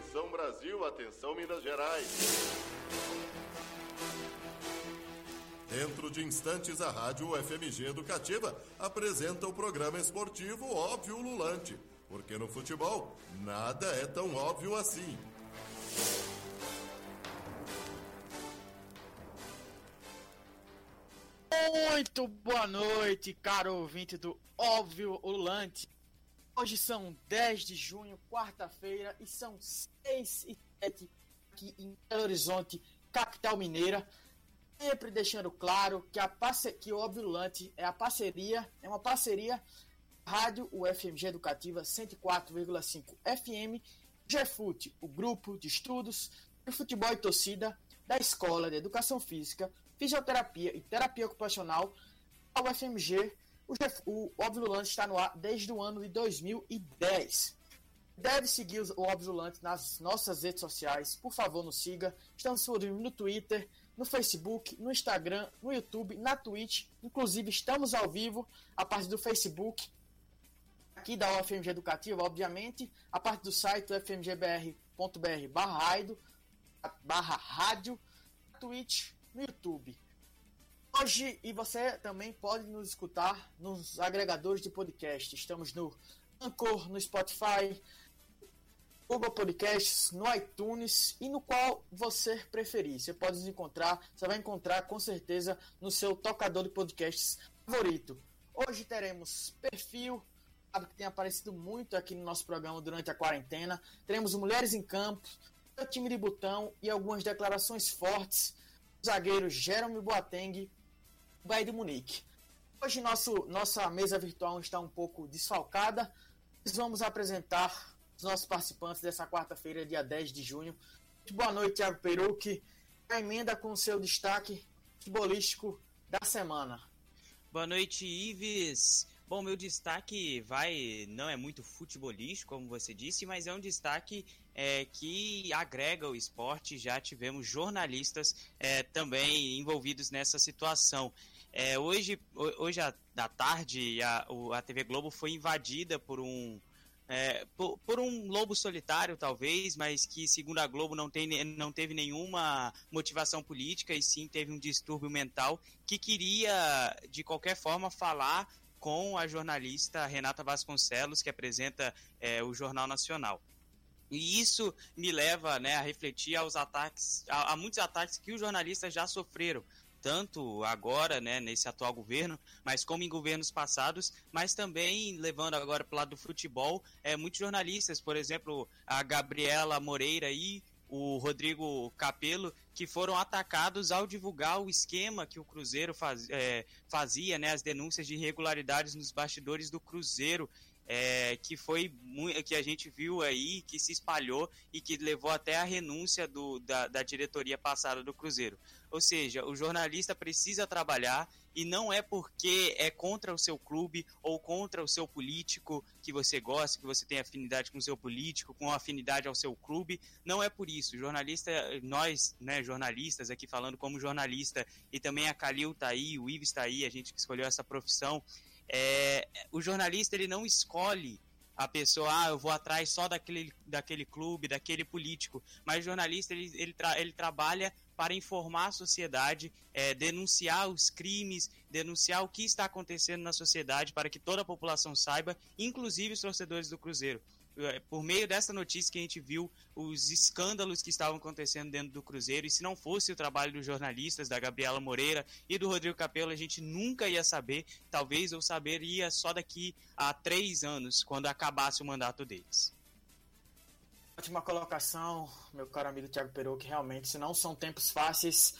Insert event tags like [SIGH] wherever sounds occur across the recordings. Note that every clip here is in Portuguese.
Atenção Brasil, atenção Minas Gerais. Dentro de instantes, a Rádio UFMG Educativa apresenta o programa esportivo Óbvio Lulante. Porque no futebol, nada é tão óbvio assim. Muito boa noite, caro ouvinte do Óbvio Ulante. Hoje são 10 de junho, quarta-feira, e são 6 e 7 aqui em Belo Horizonte, capital mineira. Sempre deixando claro que, a parce... que o Óbvio Ulante é a parceria, é uma parceria Rádio UFMG Educativa 104,5 FM, GFUT, o grupo de estudos de futebol e torcida da Escola de Educação Física, Fisioterapia e Terapia Ocupacional, a UFMG. O, o Óbvio está no ar desde o ano de 2010. Deve seguir o Óbvio nas nossas redes sociais. Por favor, nos siga. Estamos no Twitter, no Facebook, no Instagram, no YouTube, na Twitch. Inclusive, estamos ao vivo a partir do Facebook aqui da UFMG Educativa, obviamente, a parte do site fmgbr.br barra barra rádio, Twitch, no YouTube. Hoje, e você também pode nos escutar nos agregadores de podcast. Estamos no Anchor, no Spotify, Google Podcasts, no iTunes e no qual você preferir. Você pode nos encontrar, você vai encontrar com certeza no seu tocador de podcasts favorito. Hoje teremos perfil, que tem aparecido muito aqui no nosso programa durante a quarentena. Teremos Mulheres em Campo, o time de botão e algumas declarações fortes do zagueiro Jeremy Boateng, Bahia de Munique. Hoje nosso, nossa mesa virtual está um pouco desfalcada. Nós vamos apresentar os nossos participantes dessa quarta-feira, dia 10 de junho. Boa noite, Thiago Perucchi. A emenda com o seu destaque futebolístico da semana. Boa noite, Ives. Bom, meu destaque vai não é muito futebolístico, como você disse, mas é um destaque é, que agrega o esporte. Já tivemos jornalistas é, também envolvidos nessa situação. É, hoje, hoje à tarde, a, a TV Globo foi invadida por um é, por, por, um lobo solitário, talvez, mas que, segundo a Globo, não, tem, não teve nenhuma motivação política e sim teve um distúrbio mental que queria, de qualquer forma, falar com a jornalista Renata Vasconcelos, que apresenta é, o Jornal Nacional. E isso me leva né, a refletir aos ataques, a, a, muitos ataques que os jornalistas já sofreram, tanto agora, né, nesse atual governo, mas como em governos passados, mas também levando agora para o lado do futebol, é, muitos jornalistas, por exemplo, a Gabriela Moreira e o Rodrigo Capello, que foram atacados ao divulgar o esquema que o Cruzeiro faz, é, fazia, né, as denúncias de irregularidades nos bastidores do Cruzeiro é, que foi que a gente viu aí, que se espalhou e que levou até a renúncia do, da, da diretoria passada do Cruzeiro. Ou seja, o jornalista precisa trabalhar e não é porque é contra o seu clube ou contra o seu político que você gosta, que você tem afinidade com o seu político, com afinidade ao seu clube, não é por isso. Jornalista, nós, né, jornalistas aqui falando como jornalista e também a Calil tá aí, o Ives tá aí, a gente que escolheu essa profissão, é, o jornalista ele não escolhe a pessoa, ah, eu vou atrás só daquele, daquele clube, daquele político. Mas o jornalista ele, ele, tra ele trabalha para informar a sociedade, é, denunciar os crimes, denunciar o que está acontecendo na sociedade para que toda a população saiba, inclusive os torcedores do Cruzeiro. É, por meio dessa notícia que a gente viu os escândalos que estavam acontecendo dentro do Cruzeiro, e se não fosse o trabalho dos jornalistas, da Gabriela Moreira e do Rodrigo Capello, a gente nunca ia saber, talvez eu saberia só daqui a três anos, quando acabasse o mandato deles. Ótima colocação, meu caro amigo Thiago Peru, que realmente se não são tempos fáceis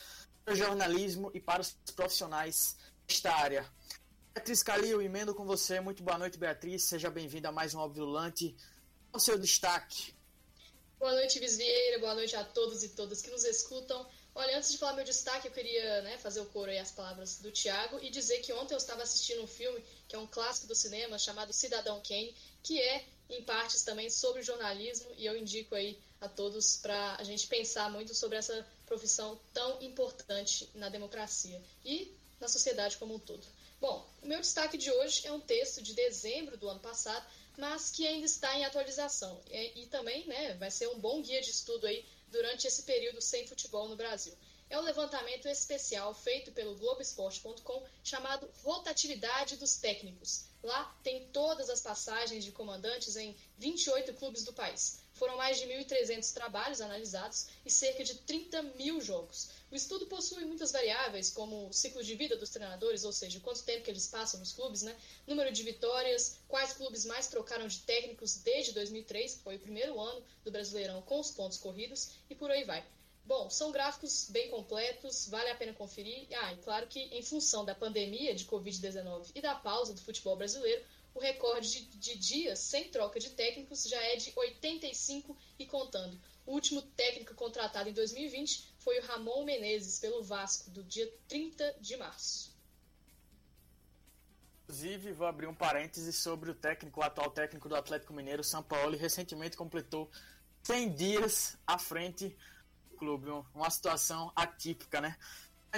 para o jornalismo e para os profissionais desta área. Beatriz Calil, emendo com você. Muito boa noite, Beatriz. Seja bem-vinda a mais um Obvilante o seu destaque? Boa noite, Vieira. Boa noite a todos e todas que nos escutam. Olha, antes de falar meu destaque, eu queria né, fazer o coro aí as palavras do Thiago e dizer que ontem eu estava assistindo um filme que é um clássico do cinema chamado Cidadão Kane, que é, em partes, também sobre jornalismo e eu indico aí a todos para a gente pensar muito sobre essa profissão tão importante na democracia e na sociedade como um todo. Bom, o meu destaque de hoje é um texto de dezembro do ano passado, mas que ainda está em atualização. E, e também né, vai ser um bom guia de estudo aí durante esse período sem futebol no Brasil é um levantamento especial feito pelo Globoesporte.com chamado Rotatividade dos Técnicos. Lá tem todas as passagens de comandantes em 28 clubes do país. Foram mais de 1.300 trabalhos analisados e cerca de 30 mil jogos. O estudo possui muitas variáveis, como o ciclo de vida dos treinadores, ou seja, quanto tempo que eles passam nos clubes, né? número de vitórias, quais clubes mais trocaram de técnicos desde 2003, que foi o primeiro ano do Brasileirão com os pontos corridos, e por aí vai. Bom, são gráficos bem completos, vale a pena conferir. Ah, e claro que em função da pandemia de Covid-19 e da pausa do futebol brasileiro, o recorde de, dias sem troca de técnicos já é de 85 e contando. O último técnico contratado em 2020 foi o Ramon Menezes pelo Vasco, do dia 30 de março. Inclusive, vou abrir um parêntese sobre o técnico, o atual técnico do Atlético Mineiro, São Paulo, recentemente completou 100 dias à frente clube, uma situação atípica, né?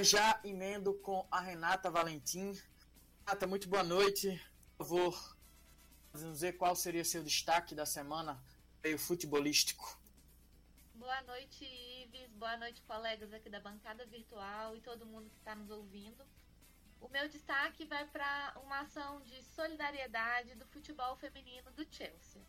Já emendo com a Renata Valentim. Renata, muito boa noite. Favor, dizer qual seria seu destaque da semana meio futebolístico. Boa noite, Ives. Boa noite, colegas aqui da bancada virtual e todo mundo que está nos ouvindo. O meu destaque vai para uma ação de solidariedade do futebol feminino do Chelsea.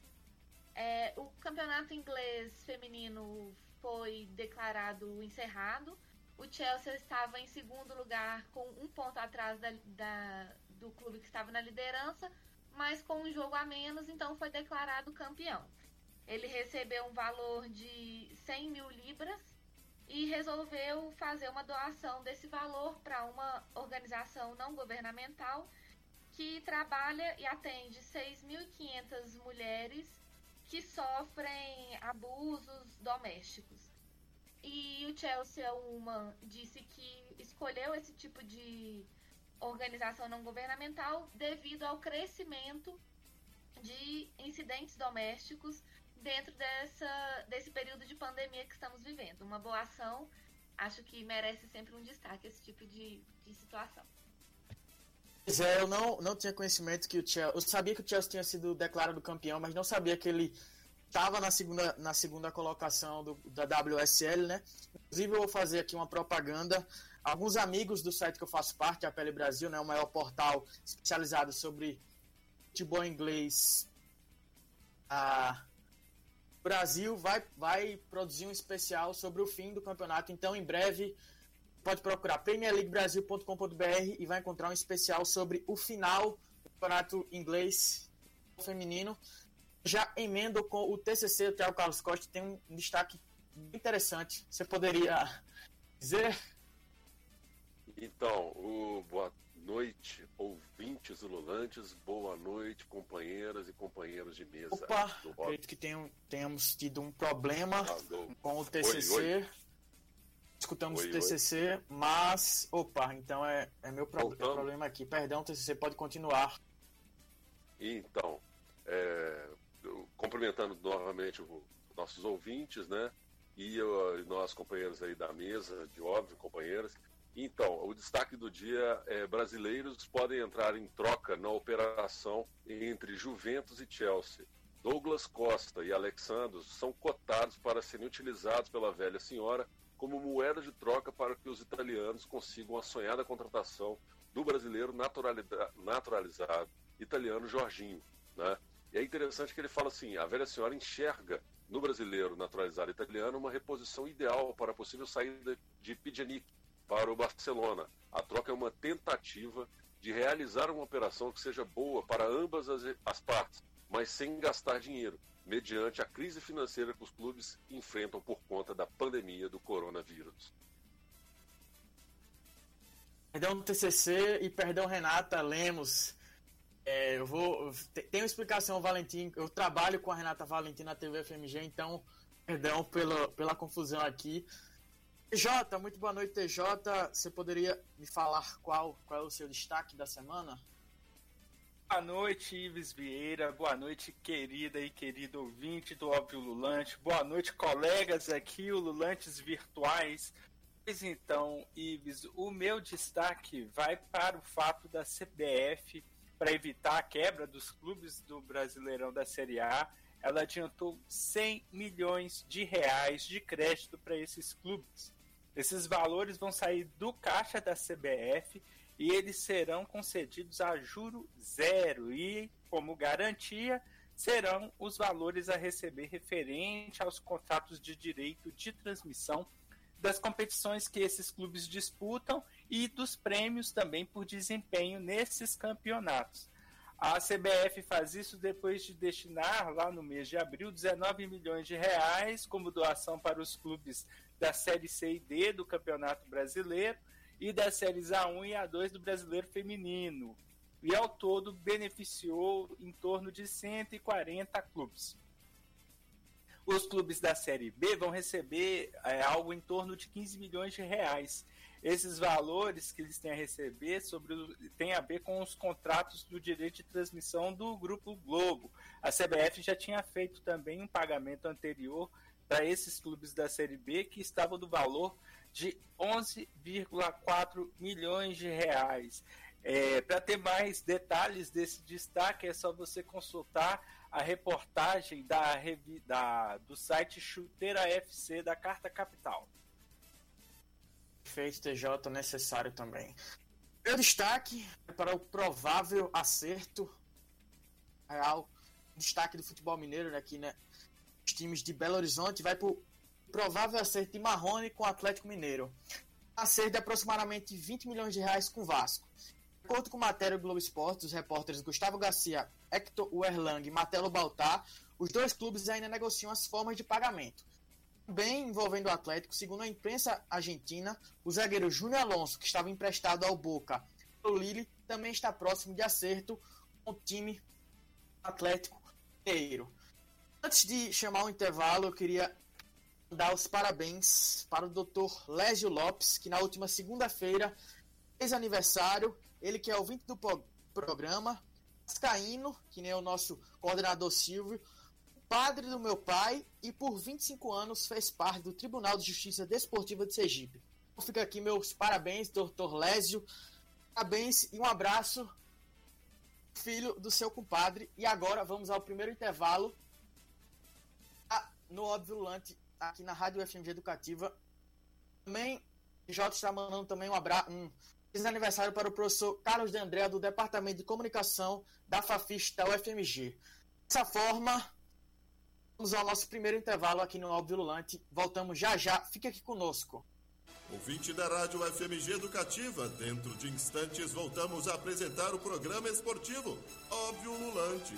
É, o campeonato inglês feminino foi declarado encerrado. O Chelsea estava em segundo lugar, com um ponto atrás da, da, do clube que estava na liderança, mas com um jogo a menos, então foi declarado campeão. Ele recebeu um valor de 100 mil libras e resolveu fazer uma doação desse valor para uma organização não governamental que trabalha e atende 6.500 mulheres que sofrem abusos domésticos. E o Chelsea Woman disse que escolheu esse tipo de organização não governamental devido ao crescimento de incidentes domésticos dentro dessa, desse período de pandemia que estamos vivendo. Uma boa ação, acho que merece sempre um destaque esse tipo de, de situação. Pois é, eu não, não tinha conhecimento que o Chelsea. Eu sabia que o Chelsea tinha sido declarado campeão, mas não sabia que ele estava na segunda, na segunda colocação do, da WSL, né? Inclusive, eu vou fazer aqui uma propaganda. Alguns amigos do site que eu faço parte, a Pele Brasil, né? O maior portal especializado sobre futebol inglês. A Brasil vai, vai produzir um especial sobre o fim do campeonato. Então, em breve, pode procurar premierleaguebrasil.com.br e vai encontrar um especial sobre o final do campeonato inglês feminino. Já emendo com o TCC, o Thiago Carlos Costa tem um destaque interessante. Você poderia dizer? Então, o boa noite, ouvintes ululantes, boa noite, companheiras e companheiros de mesa. Opa, acredito que tenham, tenhamos tido um problema ah, com o TCC. Oi, oi escutamos oi, o TCC, mas. Opa, então é, é meu pro... problema aqui. Perdão, TCC, pode continuar. Então, é, cumprimentando novamente os nossos ouvintes, né? E uh, nós, companheiros aí da mesa, de óbvio, companheiras. Então, o destaque do dia é brasileiros podem entrar em troca na operação entre Juventus e Chelsea. Douglas Costa e Alexandros são cotados para serem utilizados pela velha senhora como moeda de troca para que os italianos consigam a sonhada contratação do brasileiro naturalizado italiano Jorginho. Né? E é interessante que ele fala assim: a velha senhora enxerga no brasileiro naturalizado italiano uma reposição ideal para a possível saída de Pjanic para o Barcelona. A troca é uma tentativa de realizar uma operação que seja boa para ambas as, as partes, mas sem gastar dinheiro mediante a crise financeira que os clubes enfrentam por conta da pandemia do coronavírus. Perdão TCC e perdão Renata Lemos. É, eu vou. Tem uma explicação, Valentim. Eu trabalho com a Renata Valentim na TV FMG, então perdão pela, pela confusão aqui. TJ, muito boa noite, TJ. Você poderia me falar qual, qual é o seu destaque da semana? Boa noite, Ives Vieira. Boa noite, querida e querido ouvinte do Óbvio Lulante. Boa noite, colegas aqui, o Lulantes virtuais. Pois então, Ives, o meu destaque vai para o fato da CBF para evitar a quebra dos clubes do Brasileirão da Série A, ela adiantou 100 milhões de reais de crédito para esses clubes. Esses valores vão sair do caixa da CBF e eles serão concedidos a juro zero e, como garantia, serão os valores a receber referente aos contratos de direito de transmissão das competições que esses clubes disputam e dos prêmios também por desempenho nesses campeonatos. A CBF faz isso depois de destinar, lá no mês de abril, 19 milhões de reais como doação para os clubes da Série C e D do Campeonato Brasileiro e das séries A1 e A2 do Brasileiro Feminino. E ao todo beneficiou em torno de 140 clubes. Os clubes da Série B vão receber é, algo em torno de 15 milhões de reais. Esses valores que eles têm a receber sobre tem a ver com os contratos do direito de transmissão do Grupo Globo. A CBF já tinha feito também um pagamento anterior para esses clubes da Série B que estavam do valor de 11,4 milhões de reais. É, Para ter mais detalhes desse destaque, é só você consultar a reportagem da, da, do site Chuteira FC da Carta Capital. Feito TJ necessário também. Meu destaque é para o provável acerto real, destaque do futebol mineiro aqui, né? Os times de Belo Horizonte vai para o provável acerto de Marrone com o Atlético Mineiro. Acerto de aproximadamente 20 milhões de reais com o Vasco. De acordo com matéria do Globo Esporte, os repórteres Gustavo Garcia, Hector Werlang e Martelo Baltar, os dois clubes ainda negociam as formas de pagamento. Também envolvendo o Atlético, segundo a imprensa argentina, o zagueiro Júnior Alonso, que estava emprestado ao Boca pelo Lille, também está próximo de acerto com o time Atlético Mineiro. Antes de chamar o intervalo, eu queria dar os parabéns para o Dr. Lésio Lopes, que na última segunda-feira fez aniversário. Ele que é ouvinte do programa, Cascaíno, que nem o nosso coordenador Silvio, padre do meu pai e por 25 anos fez parte do Tribunal de Justiça Desportiva de Sergipe. Então fica aqui meus parabéns, Dr. Lésio. Parabéns e um abraço, filho do seu compadre. E agora vamos ao primeiro intervalo no Óbvio Lante aqui na Rádio FMG Educativa. Também, J está mandando também um abraço, um feliz aniversário para o professor Carlos de André, do Departamento de Comunicação da Fafis da UFMG. Dessa forma, vamos ao nosso primeiro intervalo aqui no Óbvio Lulante. Voltamos já já, fique aqui conosco. Ouvinte da Rádio FMG Educativa, dentro de instantes voltamos a apresentar o programa esportivo Óbvio Lulante.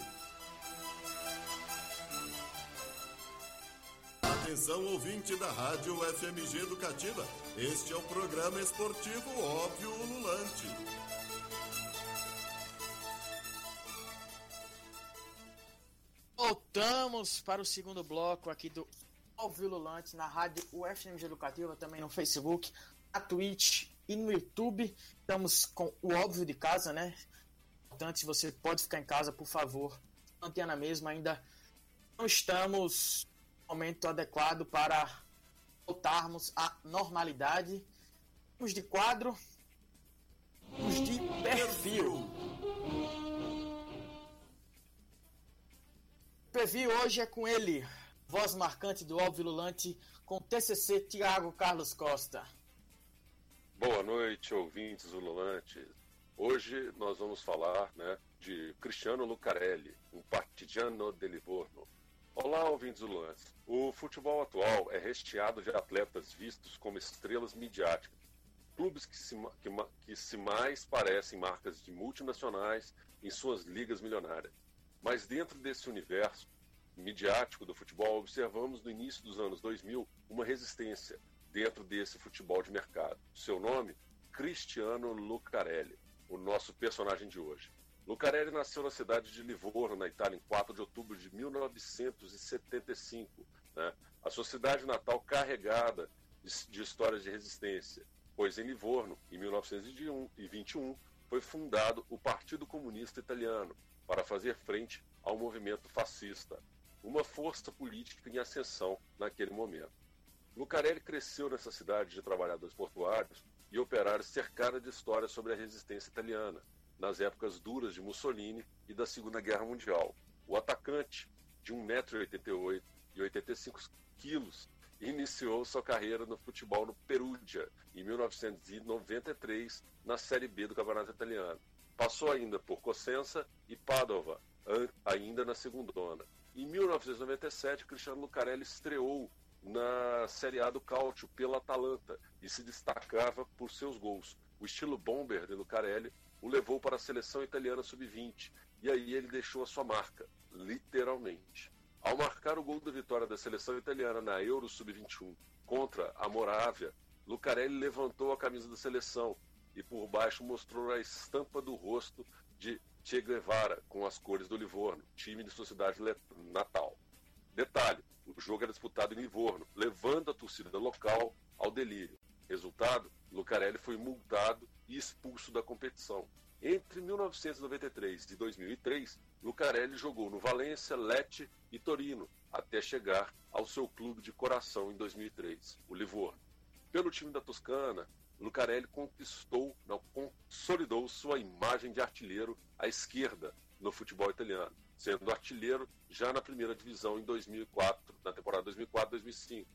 Atenção ouvinte da Rádio FMG Educativa, este é o programa esportivo Óbvio Ululante. Voltamos para o segundo bloco aqui do Óbvio Ululante na Rádio UFMG Educativa, também no Facebook, na Twitch e no YouTube. Estamos com o óbvio de casa, né? Portanto, se você pode ficar em casa, por favor, mantenha na mesma. Ainda não estamos momento adequado para voltarmos à normalidade. Vamos de quadro, vamos de perfil. Perfil hoje é com ele, voz marcante do óbvio lulante, com TCC Tiago Carlos Costa. Boa noite, ouvintes ululantes. Hoje nós vamos falar né, de Cristiano Lucarelli, um partigiano de Livorno. Olá, ouvintes ululantes. O futebol atual é recheado de atletas vistos como estrelas midiáticas, clubes que se, que, que se mais parecem marcas de multinacionais em suas ligas milionárias. Mas dentro desse universo midiático do futebol, observamos no início dos anos 2000 uma resistência dentro desse futebol de mercado. Seu nome? Cristiano Lucarelli, o nosso personagem de hoje. Lucarelli nasceu na cidade de Livorno, na Itália, em 4 de outubro de 1975. Né? A sua cidade natal carregada de, de histórias de resistência, pois em Livorno, em 1921, foi fundado o Partido Comunista Italiano para fazer frente ao movimento fascista, uma força política em ascensão naquele momento. Lucarelli cresceu nessa cidade de trabalhadores portuários e operários cercada de histórias sobre a resistência italiana, nas épocas duras de Mussolini e da Segunda Guerra Mundial. O atacante, de 1,88m e 85 quilos, iniciou sua carreira no futebol no Perugia, em 1993, na Série B do Campeonato Italiano. Passou ainda por Cosenza e Padova, ainda na segundona. Em 1997, Cristiano Lucarelli estreou na Série A do Cálcio pela Atalanta e se destacava por seus gols. O estilo bomber de Lucarelli o levou para a seleção italiana sub-20 e aí ele deixou a sua marca, literalmente. Ao marcar o gol da vitória da seleção italiana na Euro sub-21 contra a Morávia, Lucarelli levantou a camisa da seleção e por baixo mostrou a estampa do rosto de Che Guevara com as cores do Livorno, time de sua cidade natal. Detalhe: o jogo era disputado em Livorno, levando a torcida local ao delírio. Resultado: Lucarelli foi multado e expulso da competição. Entre 1993 e 2003, Lucarelli jogou no Valência, Lecce e Torino, até chegar ao seu clube de coração em 2003, o Livorno. Pelo time da Toscana, Lucarelli conquistou, não, consolidou sua imagem de artilheiro à esquerda no futebol italiano, sendo artilheiro já na primeira divisão em 2004, na temporada 2004-2005.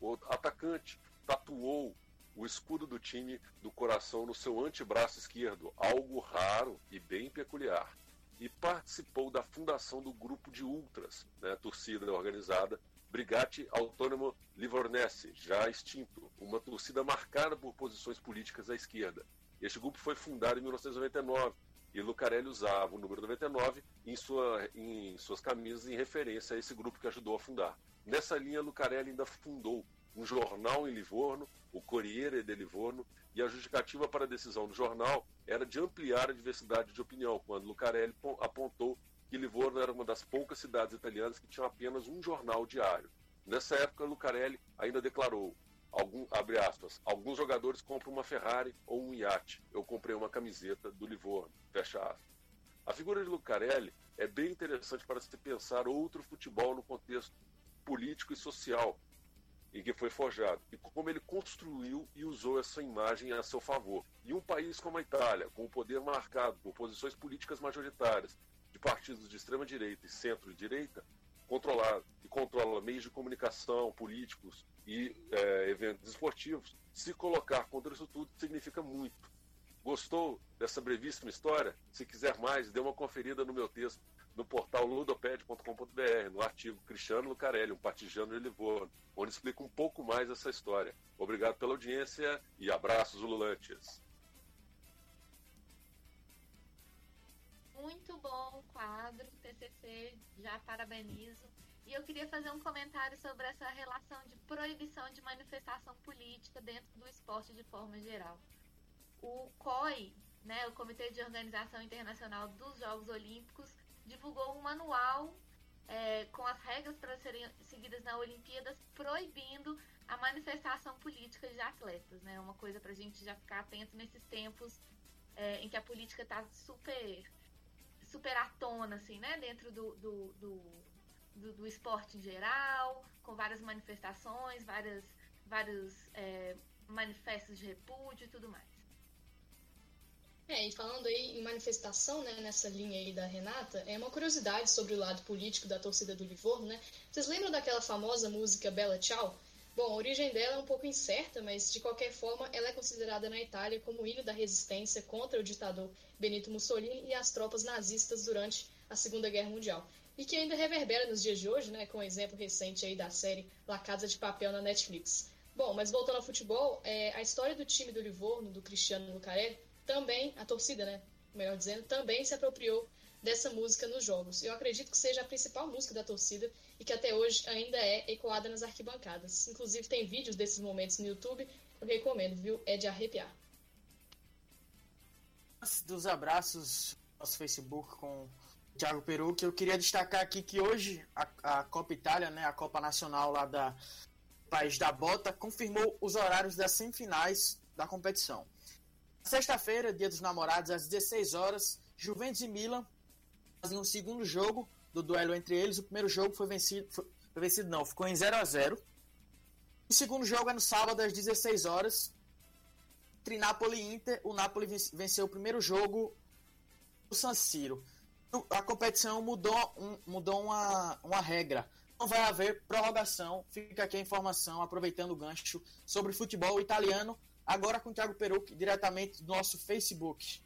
O atacante tatuou o escudo do time do coração no seu antebraço esquerdo, algo raro e bem peculiar. E participou da fundação do grupo de ultras, né, torcida organizada Brigate Autônomo Livornese, já extinto, uma torcida marcada por posições políticas à esquerda. Este grupo foi fundado em 1999 e Lucarelli usava o número 99 em, sua, em suas camisas em referência a esse grupo que ajudou a fundar. Nessa linha, Lucarelli ainda fundou um jornal em Livorno, o Corriere de Livorno, e a justificativa para a decisão do jornal era de ampliar a diversidade de opinião, quando Lucarelli apontou que Livorno era uma das poucas cidades italianas que tinham apenas um jornal diário. Nessa época, Lucarelli ainda declarou, algum, abre aspas, alguns jogadores compram uma Ferrari ou um iate, eu comprei uma camiseta do Livorno, fecha aspas. A figura de Lucarelli é bem interessante para se pensar outro futebol no contexto político e social, em que foi forjado, e como ele construiu e usou essa imagem a seu favor. E um país como a Itália, com o poder marcado por posições políticas majoritárias de partidos de extrema direita e centro-direita, controlado e controla meios de comunicação, políticos e é, eventos esportivos, se colocar contra isso tudo significa muito. Gostou dessa brevíssima história? Se quiser mais, dê uma conferida no meu texto no portal ludoped.com.br, no artigo Cristiano Lucarelli, um partijano de Livorno, onde explica um pouco mais essa história. Obrigado pela audiência e abraços ululantes. Muito bom o quadro, TCC, já parabenizo. E eu queria fazer um comentário sobre essa relação de proibição de manifestação política dentro do esporte de forma geral. O COI, né, o Comitê de Organização Internacional dos Jogos Olímpicos, divulgou um manual é, com as regras para serem seguidas na Olimpíadas, proibindo a manifestação política de atletas, né? Uma coisa para a gente já ficar atento nesses tempos é, em que a política está super, super à tona, assim, né? Dentro do, do, do, do, do esporte em geral, com várias manifestações, várias, vários é, manifestos de repúdio e tudo mais. É, e falando aí em manifestação, né, nessa linha aí da Renata, é uma curiosidade sobre o lado político da torcida do Livorno, né? Vocês lembram daquela famosa música Bella Ciao? Bom, a origem dela é um pouco incerta, mas de qualquer forma ela é considerada na Itália como o hino da resistência contra o ditador Benito Mussolini e as tropas nazistas durante a Segunda Guerra Mundial. E que ainda reverbera nos dias de hoje, né, com o um exemplo recente aí da série La Casa de Papel na Netflix. Bom, mas voltando ao futebol, é, a história do time do Livorno, do Cristiano Lucarelli, também, a torcida, né, melhor dizendo, também se apropriou dessa música nos jogos. Eu acredito que seja a principal música da torcida e que até hoje ainda é ecoada nas arquibancadas. Inclusive tem vídeos desses momentos no YouTube, eu recomendo, viu? É de arrepiar. Dos abraços nosso Facebook com o Thiago Peru, que eu queria destacar aqui que hoje a, a Copa Itália, né, a Copa Nacional lá da País da Bota, confirmou os horários das semifinais da competição. Sexta-feira, dia dos namorados, às 16 horas, Juventus e Milan fazem um segundo jogo do duelo entre eles. O primeiro jogo foi vencido, foi, foi vencido não, ficou em 0 a 0 O segundo jogo é no sábado, às 16 horas, entre Napoli e Inter. O Napoli venceu o primeiro jogo o San Siro. A competição mudou, um, mudou uma, uma regra. Não vai haver prorrogação. Fica aqui a informação, aproveitando o gancho, sobre futebol italiano. Agora com o Thiago Peruc, diretamente do nosso Facebook.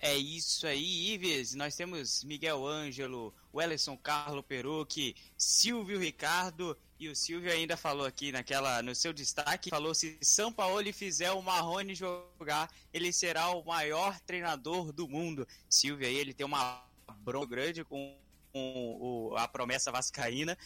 É isso aí, Ives. Nós temos Miguel Ângelo, Wellison Carlo Perucci, Silvio Ricardo e o Silvio ainda falou aqui naquela no seu destaque, falou se São Paulo fizer o Marrone jogar, ele será o maior treinador do mundo. Silvio aí, ele tem uma bronca grande com, com o, a promessa vascaína.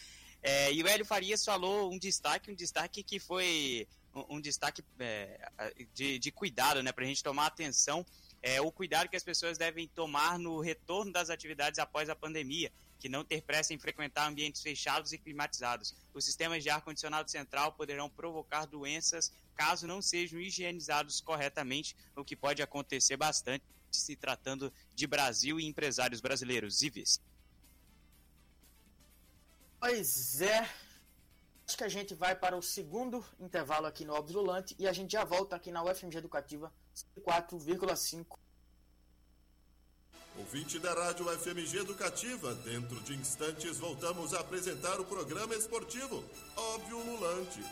É, e o Hélio Farias falou um destaque, um destaque que foi um, um destaque é, de, de cuidado, né, para a gente tomar atenção é, o cuidado que as pessoas devem tomar no retorno das atividades após a pandemia, que não ter pressa em frequentar ambientes fechados e climatizados. Os sistemas de ar-condicionado central poderão provocar doenças caso não sejam higienizados corretamente, o que pode acontecer bastante se tratando de Brasil e empresários brasileiros. Ives. Pois é. Acho que a gente vai para o segundo intervalo aqui no Obsulante e a gente já volta aqui na UFMG Educativa 4,5. Ouvinte da Rádio FMG Educativa, dentro de instantes voltamos a apresentar o programa esportivo Óbvio Lulante.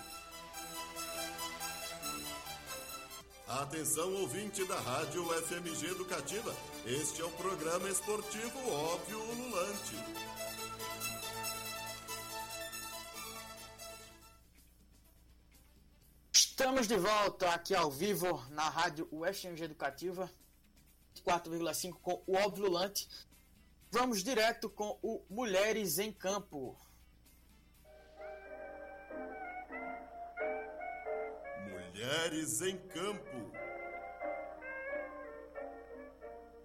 Atenção, ouvinte da Rádio FMG Educativa, este é o programa esportivo Óbvio Lulante. Estamos de volta aqui ao vivo na rádio UFMG Educativa 4,5 com o Obvulante. Vamos direto com o Mulheres em Campo. Mulheres em Campo.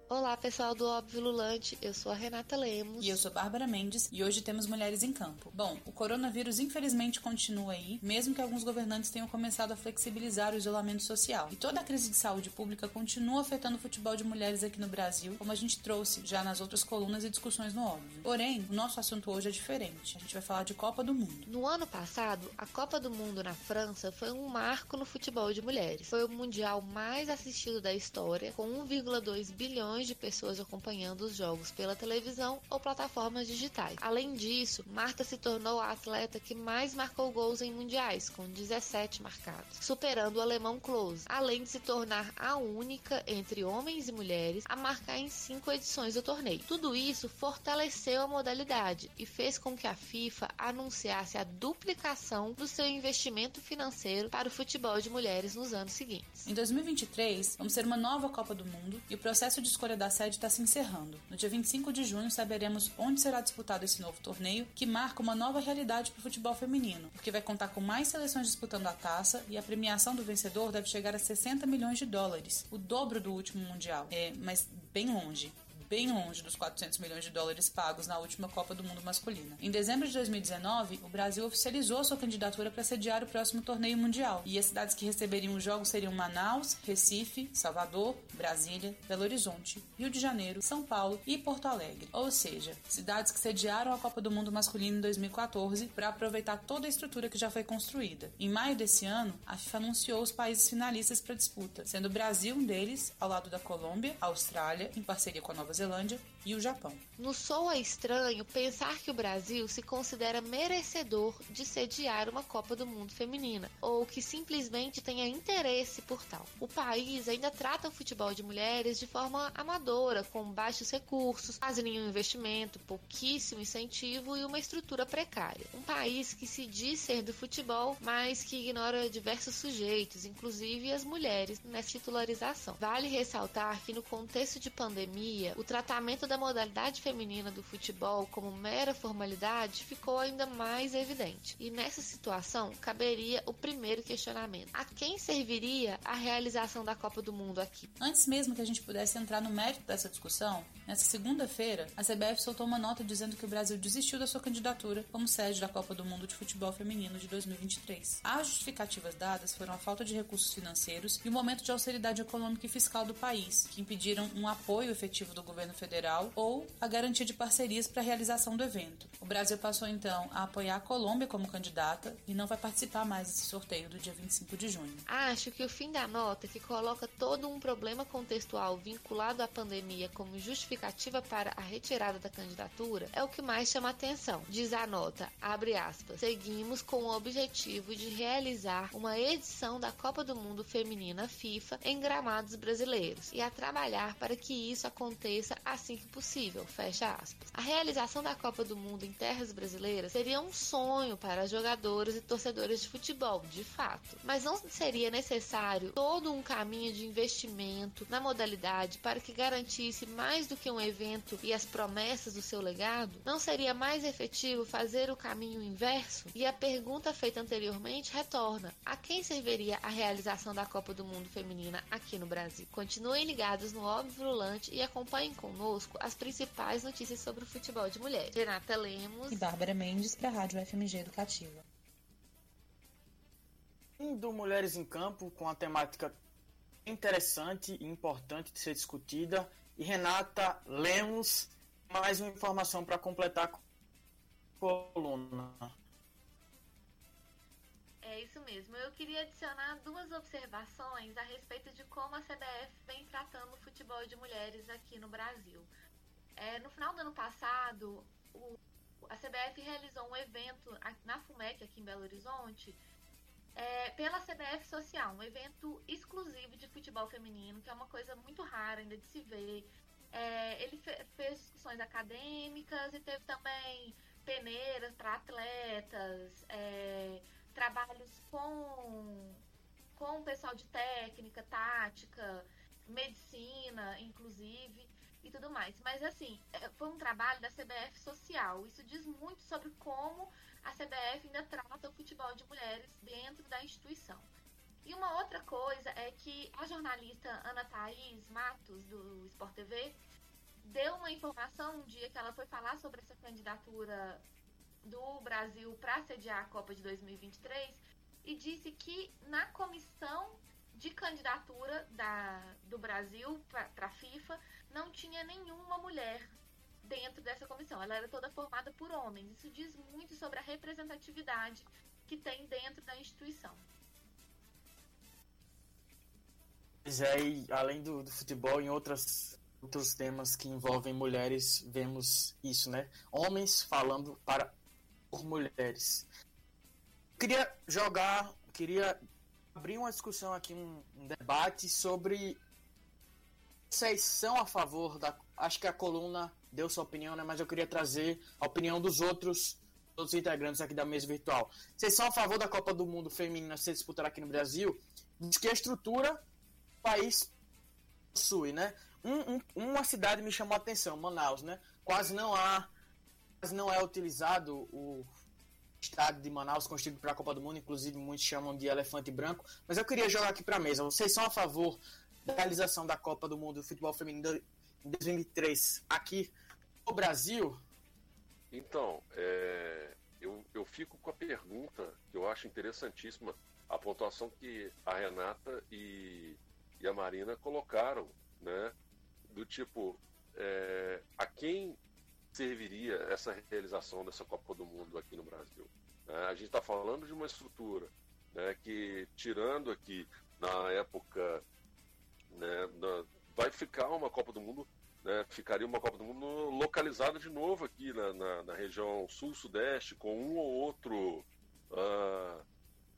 Olá, pessoal do Óbvio Lulante. Eu sou a Renata Lemos. E eu sou Bárbara Mendes. E hoje temos Mulheres em Campo. Bom, o coronavírus infelizmente continua aí, mesmo que alguns governantes tenham começado a flexibilizar o isolamento social. E toda a crise de saúde pública continua afetando o futebol de mulheres aqui no Brasil, como a gente trouxe já nas outras colunas e discussões no Óbvio. Porém, o nosso assunto hoje é diferente. A gente vai falar de Copa do Mundo. No ano passado, a Copa do Mundo na França foi um marco no futebol de mulheres. Foi o mundial mais assistido da história, com 1,2 bilhões milhões de pessoas acompanhando os jogos pela televisão ou plataformas digitais. Além disso, Marta se tornou a atleta que mais marcou gols em mundiais, com 17 marcados, superando o alemão Klose, além de se tornar a única entre homens e mulheres a marcar em cinco edições do torneio. Tudo isso fortaleceu a modalidade e fez com que a FIFA anunciasse a duplicação do seu investimento financeiro para o futebol de mulheres nos anos seguintes. Em 2023, vamos ter uma nova Copa do Mundo e o processo de escolha escolha da sede está se encerrando. No dia 25 de junho saberemos onde será disputado esse novo torneio, que marca uma nova realidade para o futebol feminino, porque vai contar com mais seleções disputando a taça e a premiação do vencedor deve chegar a 60 milhões de dólares, o dobro do último mundial. É, mas bem longe bem longe dos 400 milhões de dólares pagos na última Copa do Mundo masculina. Em dezembro de 2019, o Brasil oficializou sua candidatura para sediar o próximo torneio mundial, e as cidades que receberiam os jogos seriam Manaus, Recife, Salvador, Brasília, Belo Horizonte, Rio de Janeiro, São Paulo e Porto Alegre. Ou seja, cidades que sediaram a Copa do Mundo masculino em 2014 para aproveitar toda a estrutura que já foi construída. Em maio desse ano, a FIFA anunciou os países finalistas para a disputa, sendo o Brasil um deles, ao lado da Colômbia, Austrália, em parceria com a Nova Zelândia e o Japão. Nos soa estranho pensar que o Brasil se considera merecedor de sediar uma Copa do Mundo feminina, ou que simplesmente tenha interesse por tal. O país ainda trata o futebol de mulheres de forma amadora, com baixos recursos, quase nenhum investimento, pouquíssimo incentivo e uma estrutura precária. Um país que se diz ser do futebol, mas que ignora diversos sujeitos, inclusive as mulheres, nessa titularização. Vale ressaltar que no contexto de pandemia, o tratamento da modalidade feminina do futebol como mera formalidade ficou ainda mais evidente. E nessa situação, caberia o primeiro questionamento: a quem serviria a realização da Copa do Mundo aqui? Antes mesmo que a gente pudesse entrar no mérito dessa discussão, nessa segunda-feira, a CBF soltou uma nota dizendo que o Brasil desistiu da sua candidatura como sede da Copa do Mundo de Futebol Feminino de 2023. As justificativas dadas foram a falta de recursos financeiros e o momento de austeridade econômica e fiscal do país, que impediram um apoio efetivo do governo federal ou a garantia de parcerias para a realização do evento. O Brasil passou então a apoiar a Colômbia como candidata e não vai participar mais desse sorteio do dia 25 de junho. Acho que o fim da nota, que coloca todo um problema contextual vinculado à pandemia como justificativa para a retirada da candidatura, é o que mais chama atenção. Diz a nota, abre aspas, seguimos com o objetivo de realizar uma edição da Copa do Mundo Feminina FIFA em gramados brasileiros e a trabalhar para que isso aconteça assim que possível, fecha aspas. A realização da Copa do Mundo em terras brasileiras seria um sonho para jogadores e torcedores de futebol, de fato, mas não seria necessário todo um caminho de investimento na modalidade para que garantisse mais do que um evento e as promessas do seu legado? Não seria mais efetivo fazer o caminho inverso? E a pergunta feita anteriormente retorna: a quem serviria a realização da Copa do Mundo Feminina aqui no Brasil? Continuem ligados no Óbvio Volante e acompanhem conosco as principais notícias sobre o futebol de mulheres. Renata Lemos e Bárbara Mendes para a Rádio FMG Educativa. Indo Mulheres em Campo com a temática interessante e importante de ser discutida. E Renata Lemos, mais uma informação para completar a coluna. É isso mesmo. Eu queria adicionar duas observações a respeito de como a CBF vem tratando o futebol de mulheres aqui no Brasil. É, no final do ano passado, o, a CBF realizou um evento na FUMEC, aqui em Belo Horizonte, é, pela CBF Social, um evento exclusivo de futebol feminino, que é uma coisa muito rara ainda de se ver. É, ele fe fez discussões acadêmicas e teve também peneiras para atletas, é, trabalhos com, com o pessoal de técnica, tática, medicina, inclusive, e tudo mais. Mas, assim, é, foi um trabalho da CBF social. Isso diz muito sobre como a CBF ainda trata o futebol de mulheres dentro da instituição. E uma outra coisa é que a jornalista Ana Thaís Matos, do Sport TV, deu uma informação um dia que ela foi falar sobre essa candidatura do Brasil para sediar a Copa de 2023 e disse que na comissão de candidatura da, do Brasil para a FIFA não tinha nenhuma mulher dentro dessa comissão. Ela era toda formada por homens. Isso diz muito sobre a representatividade que tem dentro da instituição. Pois é, e além do, do futebol, em outras, outros temas que envolvem mulheres, vemos isso, né? Homens falando para por mulheres. Queria jogar, queria abrir uma discussão aqui, um, um debate sobre vocês são a favor da. Acho que a coluna deu sua opinião, né? Mas eu queria trazer a opinião dos outros, todos os integrantes aqui da mesa virtual. Vocês são a favor da Copa do Mundo Feminina ser disputada aqui no Brasil? Diz que a estrutura o país possui, né? Um, um, uma cidade me chamou a atenção, Manaus, né? Quase não há, quase não é utilizado o estádio de Manaus construído para a Copa do Mundo, inclusive muitos chamam de elefante branco. Mas eu queria jogar aqui para a mesa. Vocês são a favor da realização da Copa do Mundo do Futebol Feminino em 2003 aqui no Brasil? Então, é, eu, eu fico com a pergunta que eu acho interessantíssima, a pontuação que a Renata e, e a Marina colocaram, né? Do tipo, é, a quem serviria essa realização dessa Copa do Mundo aqui no Brasil? É, a gente está falando de uma estrutura né, que, tirando aqui na época, né, na, vai ficar uma Copa do Mundo né, ficaria uma Copa do Mundo localizada de novo aqui na, na, na região sul-sudeste, com um ou outro uh,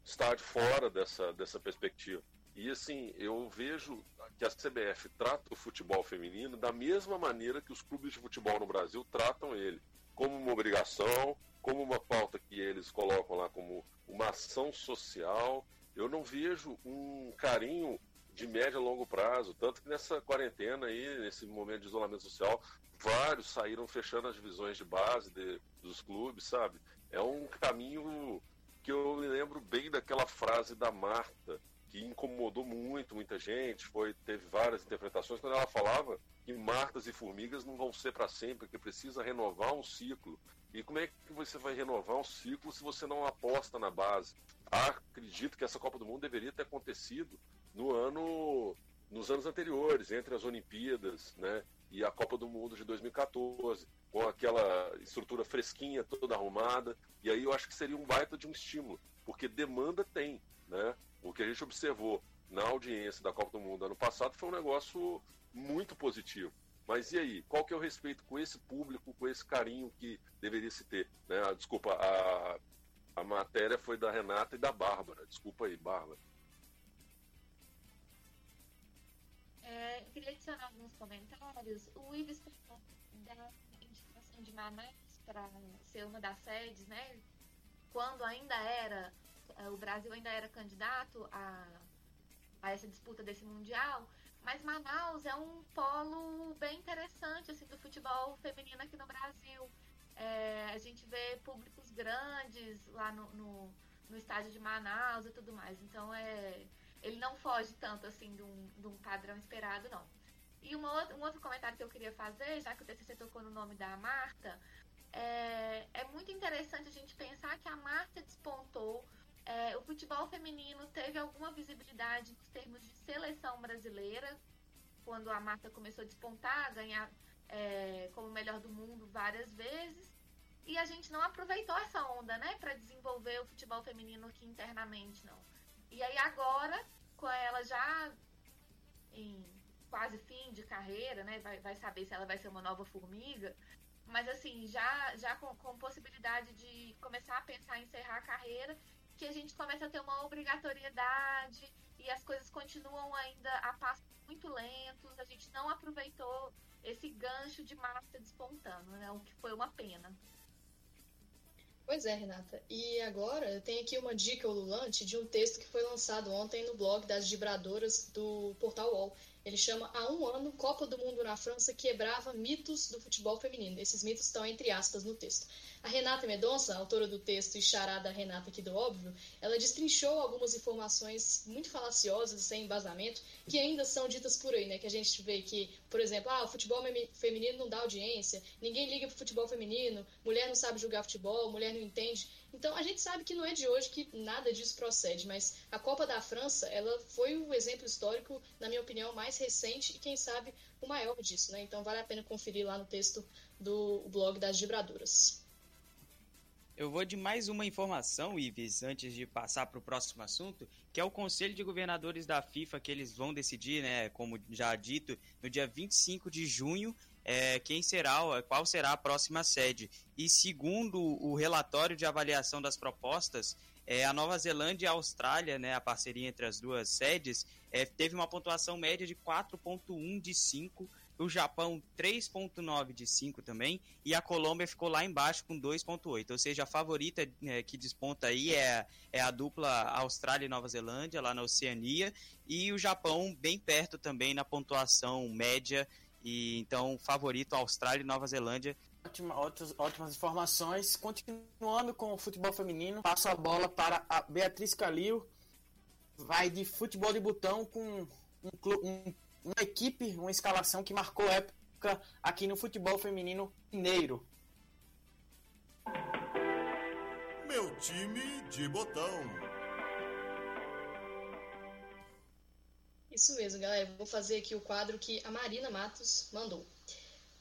estádio fora dessa, dessa perspectiva. E assim, eu vejo que a CBF trata o futebol feminino da mesma maneira que os clubes de futebol no Brasil tratam ele, como uma obrigação, como uma pauta que eles colocam lá como uma ação social. Eu não vejo um carinho de médio a longo prazo. Tanto que nessa quarentena aí, nesse momento de isolamento social, vários saíram fechando as divisões de base de, dos clubes, sabe? É um caminho que eu me lembro bem daquela frase da Marta, que incomodou muito, muita gente, foi teve várias interpretações, quando ela falava que martas e formigas não vão ser para sempre, que precisa renovar um ciclo. E como é que você vai renovar um ciclo se você não aposta na base? acredito que essa Copa do Mundo deveria ter acontecido no ano, nos anos anteriores, entre as Olimpíadas, né? e a Copa do Mundo de 2014, com aquela estrutura fresquinha, toda arrumada. E aí eu acho que seria um baita de um estímulo, porque demanda tem. Né? O que a gente observou na audiência da Copa do Mundo ano passado foi um negócio muito positivo. Mas e aí, qual que é o respeito com esse público, com esse carinho que deveria se ter? Né? Ah, desculpa, a, a matéria foi da Renata e da Bárbara. Desculpa aí, Bárbara. É, queria adicionar alguns comentários. O Ives da indicação de Manaus para ser uma das sedes, né? Quando ainda era, o Brasil ainda era candidato a, a essa disputa desse Mundial. Mas Manaus é um polo bem interessante assim, do futebol feminino aqui no Brasil. É, a gente vê públicos grandes lá no, no, no, estádio de Manaus e tudo mais. Então é, ele não foge tanto assim de um, de um padrão esperado, não. E uma, um outro comentário que eu queria fazer, já que o TCC tocou no nome da Marta, é, é muito interessante a gente pensar que a Marta despontou é, o futebol feminino teve alguma visibilidade em termos de seleção brasileira, quando a Marta começou a despontar, ganhar é, como melhor do mundo várias vezes. E a gente não aproveitou essa onda, né, para desenvolver o futebol feminino aqui internamente, não. E aí agora, com ela já em quase fim de carreira, né, vai, vai saber se ela vai ser uma nova formiga, mas assim, já, já com, com possibilidade de começar a pensar em encerrar a carreira, que a gente começa a ter uma obrigatoriedade e as coisas continuam ainda a passos muito lentos. A gente não aproveitou esse gancho de massa despontando, né? O que foi uma pena. Pois é, Renata. E agora eu tenho aqui uma dica ululante de um texto que foi lançado ontem no blog das vibradoras do Portal UOL. Ele chama Há um ano, Copa do Mundo na França quebrava mitos do futebol feminino. Esses mitos estão entre aspas no texto. A Renata Medonça, autora do texto e charada Renata aqui do óbvio, ela destrinchou algumas informações muito falaciosas, sem embasamento, que ainda são ditas por aí, né? Que a gente vê que, por exemplo, ah, o futebol feminino não dá audiência, ninguém liga pro futebol feminino, mulher não sabe jogar futebol, mulher não entende. Então a gente sabe que não é de hoje que nada disso procede, mas a Copa da França, ela foi o exemplo histórico, na minha opinião, mais recente e quem sabe o maior disso, né? Então vale a pena conferir lá no texto do blog das vibradoras. Eu vou de mais uma informação, Ives, antes de passar para o próximo assunto, que é o Conselho de Governadores da FIFA, que eles vão decidir, né, como já dito, no dia 25 de junho, é, quem será, qual será a próxima sede. E segundo o relatório de avaliação das propostas, é, a Nova Zelândia e a Austrália, né, a parceria entre as duas sedes, é, teve uma pontuação média de 4.1 de 5 o Japão 3.9 de 5 também, e a Colômbia ficou lá embaixo com 2.8, ou seja, a favorita é, que desponta aí é, é a dupla Austrália e Nova Zelândia, lá na Oceania, e o Japão bem perto também na pontuação média, e então favorito Austrália e Nova Zelândia. Ótima, ótimas, ótimas informações. Continuando com o futebol feminino, passo a bola para a Beatriz Calil, vai de futebol de botão com um, um uma equipe, uma escalação que marcou época aqui no futebol feminino mineiro. Meu time de botão. Isso mesmo, galera. Vou fazer aqui o quadro que a Marina Matos mandou.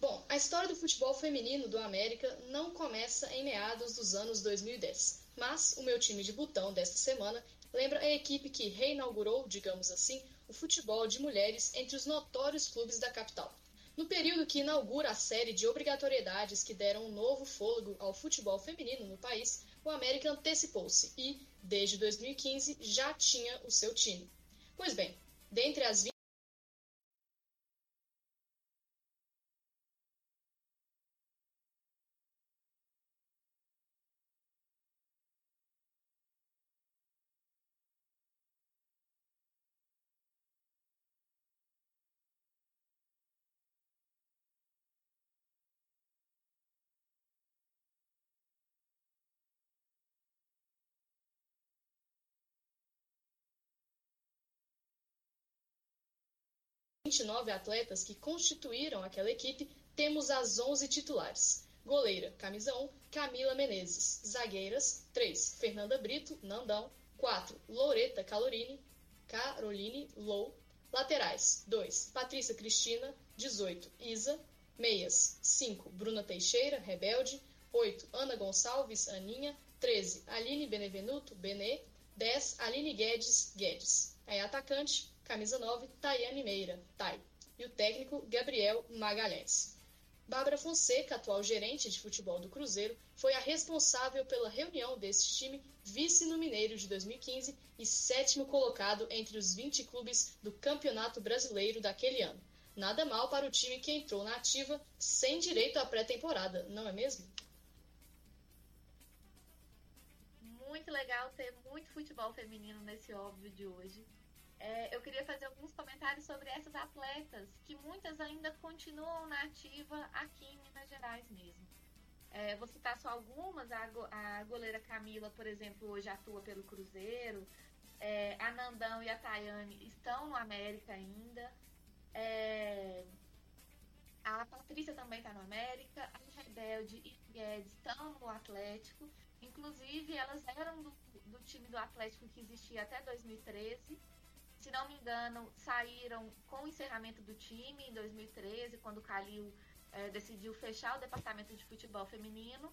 Bom, a história do futebol feminino do América não começa em meados dos anos 2010, mas o meu time de botão desta semana lembra a equipe que reinaugurou, digamos assim, o futebol de mulheres entre os notórios clubes da capital. No período que inaugura a série de obrigatoriedades que deram um novo fôlego ao futebol feminino no país, o América antecipou-se e, desde 2015, já tinha o seu time. Pois bem, dentre as 29 atletas que constituíram aquela equipe, temos as 11 titulares. Goleira, camisa 1, Camila Menezes. Zagueiras, 3, Fernanda Brito, Nandão. 4, Loreta Calorini, Caroline Lou. Laterais: 2. Patrícia Cristina, 18. Isa. Meias: 5. Bruna Teixeira, Rebelde. 8. Ana Gonçalves, Aninha. 13. Aline Benevenuto, Benê. 10. Aline Guedes, Guedes. Aí atacante, camisa 9, Tayane Meira, Tai. E o técnico, Gabriel Magalhães. Bárbara Fonseca, atual gerente de futebol do Cruzeiro, foi a responsável pela reunião desse time, vice no Mineiro de 2015 e sétimo colocado entre os 20 clubes do Campeonato Brasileiro daquele ano. Nada mal para o time que entrou na ativa sem direito à pré-temporada, não é mesmo? Muito legal ter muito futebol feminino nesse óbvio de hoje. É, eu queria fazer alguns comentários sobre essas atletas, que muitas ainda continuam na ativa aqui em Minas Gerais mesmo. É, vou citar só algumas, a, a goleira Camila, por exemplo, hoje atua pelo Cruzeiro, é, a Nandão e a Tayane estão no América ainda, é, a Patrícia também está no América, a Rebelde e o Guedes estão no Atlético, inclusive elas eram do, do time do Atlético que existia até 2013, se não me engano, saíram com o encerramento do time em 2013, quando o Calil é, decidiu fechar o departamento de futebol feminino.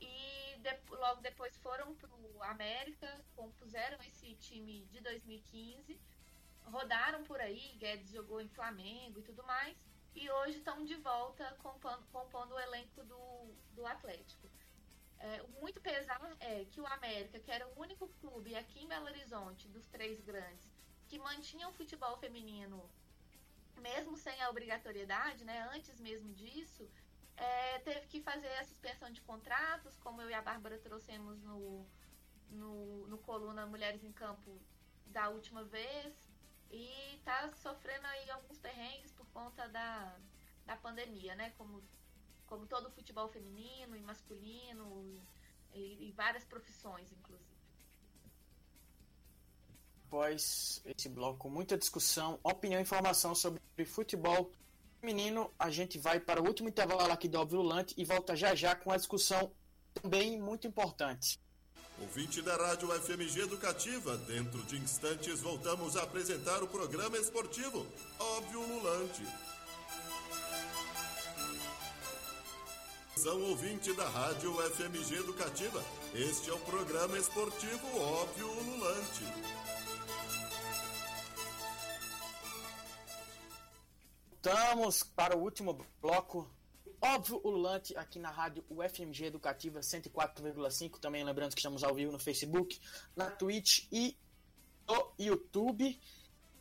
E de, logo depois foram para o América, compuseram esse time de 2015, rodaram por aí, Guedes jogou em Flamengo e tudo mais, e hoje estão de volta compondo, compondo o elenco do, do Atlético. É, muito pesar é que o América, que era o único clube aqui em Belo Horizonte, dos três grandes, que mantinha o futebol feminino, mesmo sem a obrigatoriedade, né, antes mesmo disso, é, teve que fazer a suspensão de contratos, como eu e a Bárbara trouxemos no, no, no coluna Mulheres em Campo da última vez, e está sofrendo aí alguns perrengues por conta da, da pandemia, né? Como, como todo o futebol feminino e masculino e, e várias profissões, inclusive após esse bloco muita discussão, opinião e informação sobre futebol feminino, a gente vai para o último intervalo aqui do Óbvio Lulante e volta já já com a discussão também muito importante. Ouvinte da Rádio FMG Educativa, dentro de instantes voltamos a apresentar o programa esportivo Óbvio Lulante. São ouvinte da Rádio FMG Educativa. Este é o programa esportivo Óbvio Lulante. Voltamos para o último bloco. Óbvio ululante aqui na rádio UFMG Educativa 104,5. Também lembrando que estamos ao vivo no Facebook, na Twitch e no YouTube.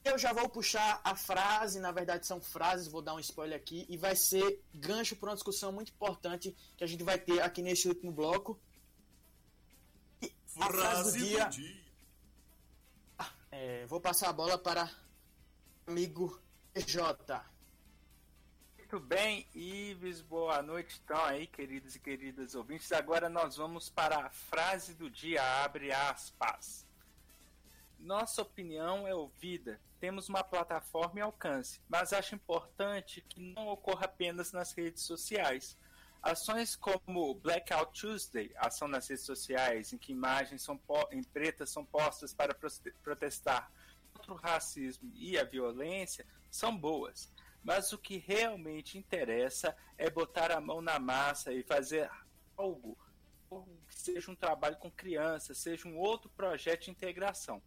Eu já vou puxar a frase, na verdade são frases, vou dar um spoiler aqui, e vai ser gancho para uma discussão muito importante que a gente vai ter aqui nesse último bloco. E a frase do dia. Do dia. É, vou passar a bola para amigo J. Muito bem, Ives, boa noite então aí, queridos e queridas ouvintes. Agora nós vamos para a frase do dia, abre aspas. Nossa opinião é ouvida, temos uma plataforma e alcance, mas acho importante que não ocorra apenas nas redes sociais. Ações como Blackout Tuesday, ação nas redes sociais em que imagens são em pretas são postas para protestar contra o racismo e a violência, são boas mas o que realmente interessa é botar a mão na massa e fazer algo que seja um trabalho com crianças, seja um outro projeto de integração.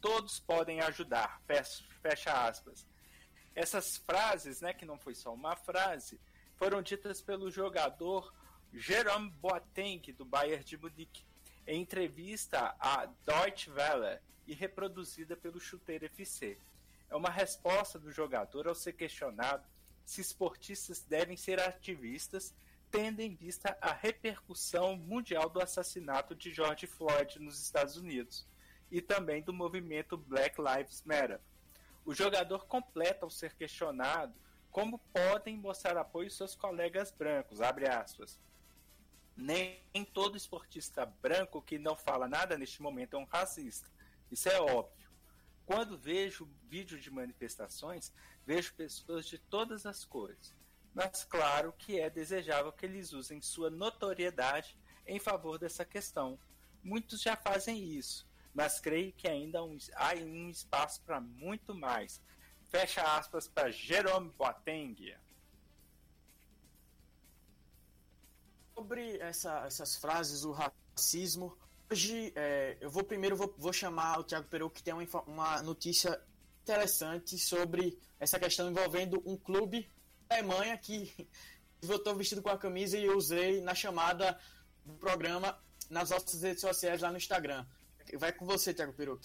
Todos podem ajudar. Fecha aspas. Essas frases, né, que não foi só uma frase, foram ditas pelo jogador Jerome Boateng do Bayern de Munique em entrevista à Deutsche Welle e reproduzida pelo Chuteiro FC é uma resposta do jogador ao ser questionado se esportistas devem ser ativistas, tendo em vista a repercussão mundial do assassinato de George Floyd nos Estados Unidos e também do movimento Black Lives Matter. O jogador completa ao ser questionado como podem mostrar apoio seus colegas brancos. Nem todo esportista branco que não fala nada neste momento é um racista. Isso é óbvio. Quando vejo vídeo de manifestações, vejo pessoas de todas as cores. Mas claro que é desejável que eles usem sua notoriedade em favor dessa questão. Muitos já fazem isso, mas creio que ainda há um espaço para muito mais. Fecha aspas para Jerome Boateng. Sobre essa, essas frases, o racismo, hoje é, eu vou primeiro vou, vou chamar o Thiago Peru que tem uma, uma notícia interessante sobre essa questão envolvendo um clube da Alemanha que [LAUGHS] estou vestido com a camisa e eu usei na chamada do programa nas nossas redes sociais lá no Instagram. Vai com você, Thiago Peru.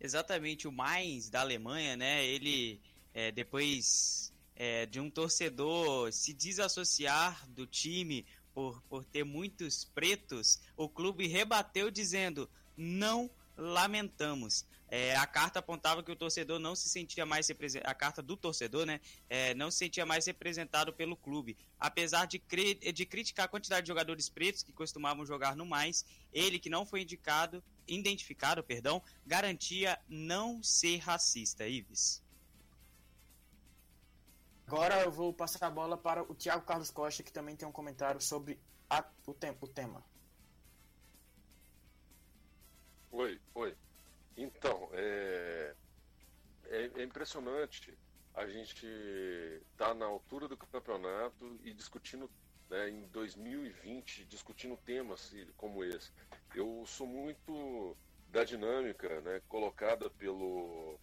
Exatamente, o mais da Alemanha, né? Ele, é, depois é, de um torcedor se desassociar do time por, por ter muitos pretos, o clube rebateu dizendo: não lamentamos. É, a carta apontava que o torcedor não se sentia mais representado, a carta do torcedor, né, é, não se sentia mais representado pelo clube. Apesar de, de criticar a quantidade de jogadores pretos que costumavam jogar no mais, ele que não foi indicado, identificado, perdão, garantia não ser racista, Ives. Agora eu vou passar a bola para o Thiago Carlos Costa, que também tem um comentário sobre a, o, o tema. Oi, oi. Então, é, é, é impressionante a gente estar tá na altura do campeonato e discutindo né, em 2020, discutindo temas como esse. Eu sou muito da dinâmica né, colocada pelo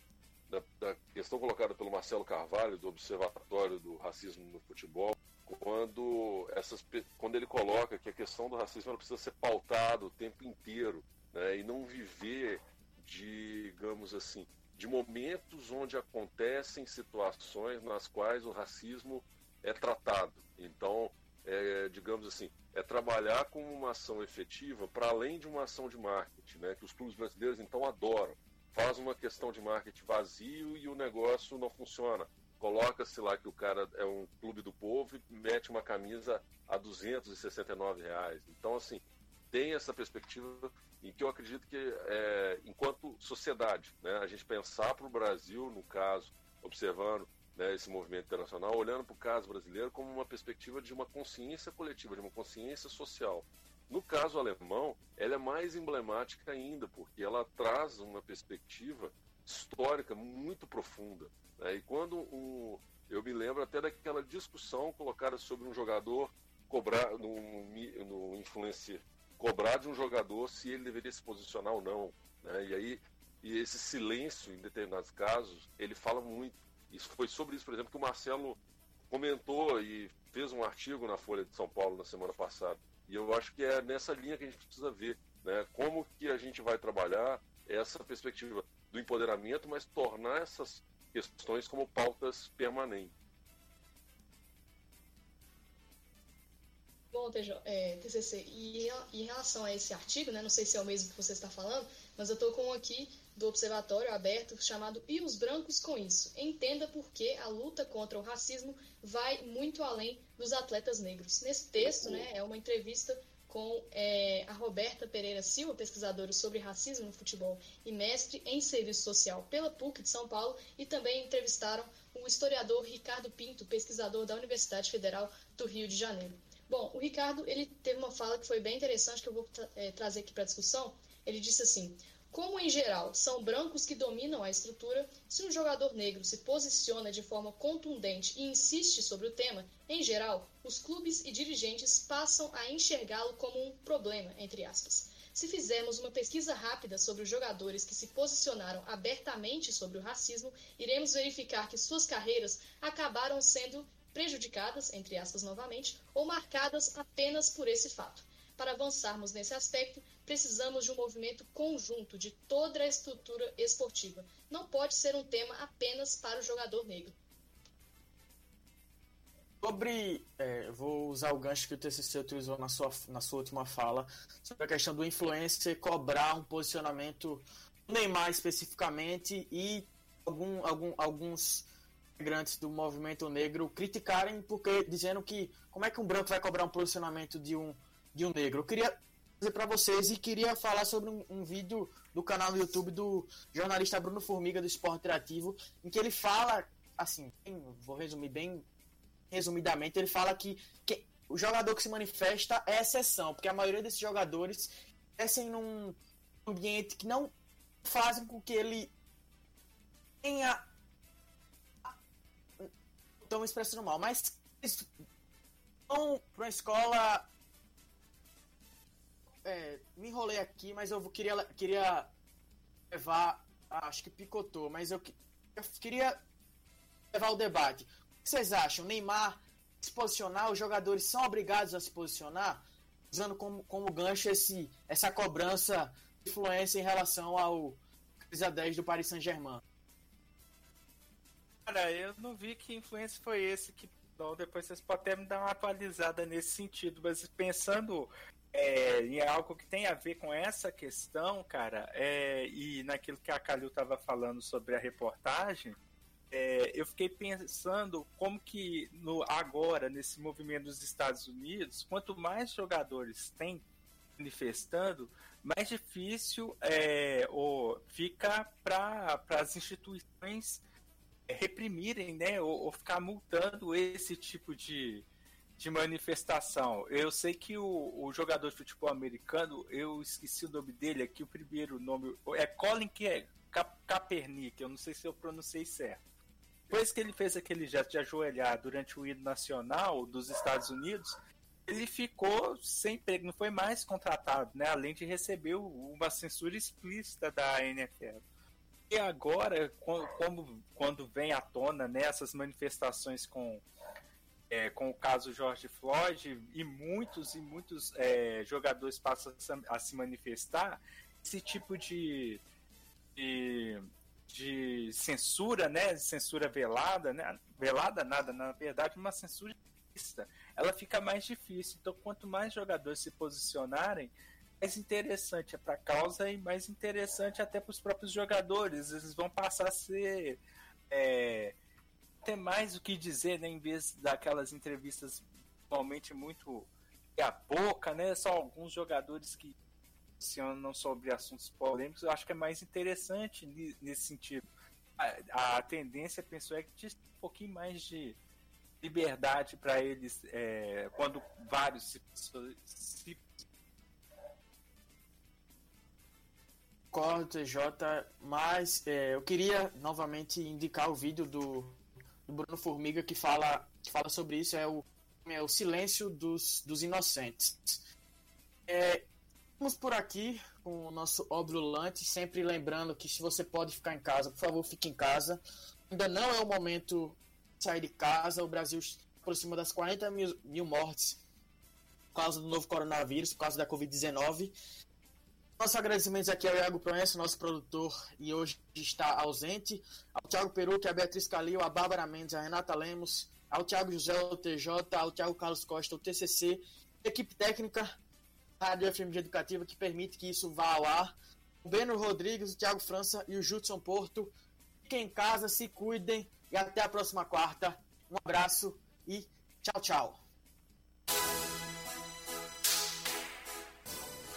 da, da, questão colocada pelo Marcelo Carvalho do Observatório do Racismo no Futebol, quando, essas, quando ele coloca que a questão do racismo precisa ser pautada o tempo inteiro né, e não viver de, digamos assim, de momentos onde acontecem situações nas quais o racismo é tratado. Então, é, digamos assim, é trabalhar com uma ação efetiva para além de uma ação de marketing, né, que os clubes brasileiros então adoram faz uma questão de marketing vazio e o negócio não funciona. Coloca-se lá que o cara é um clube do povo e mete uma camisa a 269 reais. Então, assim, tem essa perspectiva em que eu acredito que, é, enquanto sociedade, né, a gente pensar para o Brasil, no caso, observando né, esse movimento internacional, olhando para o caso brasileiro como uma perspectiva de uma consciência coletiva, de uma consciência social. No caso alemão, ela é mais emblemática ainda, porque ela traz uma perspectiva histórica muito profunda. Né? E quando um, eu me lembro até daquela discussão colocada sobre um jogador cobrar no, no influencer cobrar de um jogador se ele deveria se posicionar ou não. Né? E aí e esse silêncio em determinados casos ele fala muito. Isso foi sobre isso, por exemplo, que o Marcelo comentou e fez um artigo na Folha de São Paulo na semana passada. E eu acho que é nessa linha que a gente precisa ver, né? Como que a gente vai trabalhar essa perspectiva do empoderamento, mas tornar essas questões como pautas permanentes. Bom, é, TCC, e em relação a esse artigo, né, não sei se é o mesmo que você está falando, mas eu estou com aqui do observatório aberto chamado E os brancos com isso? Entenda por que a luta contra o racismo vai muito além dos atletas negros. Nesse texto, né, é uma entrevista com é, a Roberta Pereira Silva, pesquisadora sobre racismo no futebol e mestre em serviço social pela PUC de São Paulo, e também entrevistaram o historiador Ricardo Pinto, pesquisador da Universidade Federal do Rio de Janeiro. Bom, o Ricardo ele teve uma fala que foi bem interessante que eu vou é, trazer aqui para discussão. Ele disse assim: como em geral são brancos que dominam a estrutura, se um jogador negro se posiciona de forma contundente e insiste sobre o tema, em geral, os clubes e dirigentes passam a enxergá-lo como um problema, entre aspas. Se fizermos uma pesquisa rápida sobre os jogadores que se posicionaram abertamente sobre o racismo, iremos verificar que suas carreiras acabaram sendo prejudicadas, entre aspas novamente, ou marcadas apenas por esse fato. Para avançarmos nesse aspecto, precisamos de um movimento conjunto de toda a estrutura esportiva. Não pode ser um tema apenas para o jogador negro. Sobre, é, vou usar o gancho que o TCC utilizou na sua, na sua última fala, sobre a questão do influencer cobrar um posicionamento Neymar especificamente e algum, algum, alguns integrantes do movimento negro criticarem porque dizendo que como é que um branco vai cobrar um posicionamento de um de um negro. Eu queria dizer para vocês e queria falar sobre um, um, vídeo do canal no YouTube do jornalista Bruno Formiga do Esporte Interativo, em que ele fala, assim, vou resumir bem resumidamente, ele fala que, que o jogador que se manifesta é exceção, porque a maioria desses jogadores crescem num ambiente que não fazem com que ele tenha me expressando mal, mas vão pra uma escola. É, me enrolei aqui, mas eu queria, queria levar. Acho que picotou, mas eu, eu queria levar o debate. O que vocês acham? Neymar se posicionar, os jogadores são obrigados a se posicionar, usando como, como gancho esse, essa cobrança de influência em relação ao camisa 10 do Paris Saint-Germain. Cara, eu não vi que influência foi esse que. Então, depois vocês podem até me dar uma atualizada nesse sentido, mas pensando é, em algo que tem a ver com essa questão, cara, é, e naquilo que a Calil estava falando sobre a reportagem, é, eu fiquei pensando como que no, agora, nesse movimento dos Estados Unidos, quanto mais jogadores tem manifestando, mais difícil é, ou fica para as instituições reprimirem, né, ou, ou, ficar multando esse tipo de, de manifestação. Eu sei que o, o jogador de futebol americano, eu esqueci o nome dele aqui, o primeiro nome é Colin Kaepernick, eu não sei se eu pronunciei certo depois que ele fez aquele gesto de ajoelhar durante o hino nacional dos Estados Unidos, ele ficou sem emprego, não foi mais contratado, né? Além de receber uma censura explícita da NFL. E agora, como quando vem à tona nessas né, manifestações com é, com o caso George Floyd e muitos e muitos é, jogadores passam a se manifestar, esse tipo de, de de censura, né, censura velada, né, velada nada, na verdade, uma censura ela fica mais difícil. Então, quanto mais jogadores se posicionarem, mais interessante é para a causa e mais interessante até para os próprios jogadores. Eles vão passar a ser é, ter mais o que dizer, né, em vez daquelas entrevistas normalmente muito a boca, né? Só alguns jogadores que não sobre assuntos polêmicos, eu acho que é mais interessante nesse sentido. A, a tendência, penso, é que tinha um pouquinho mais de liberdade para eles é, quando vários se, se Concordo, TJ, mas é, eu queria novamente indicar o vídeo do, do, Bruno Formiga que fala, que fala sobre isso, é o, é o silêncio dos, dos inocentes. É, Vamos por aqui com o nosso Obrulante, sempre lembrando que se você pode ficar em casa, por favor, fique em casa. Ainda não é o momento de sair de casa. O Brasil aproxima das 40 mil, mil mortes por causa do novo coronavírus, por causa da Covid-19. Nossos agradecimentos aqui ao Iago Proença, nosso produtor, e hoje está ausente. Ao Thiago Peru, que é a Beatriz Calil, a Bárbara Mendes, a Renata Lemos, ao Thiago José, o TJ, ao Thiago Carlos Costa, o TCC, equipe técnica, Rádio FMG Educativa que permite que isso vá ao ar. O Beno Rodrigues, o Thiago França e o Judson Porto. Fiquem em casa, se cuidem e até a próxima quarta. Um abraço e tchau, tchau.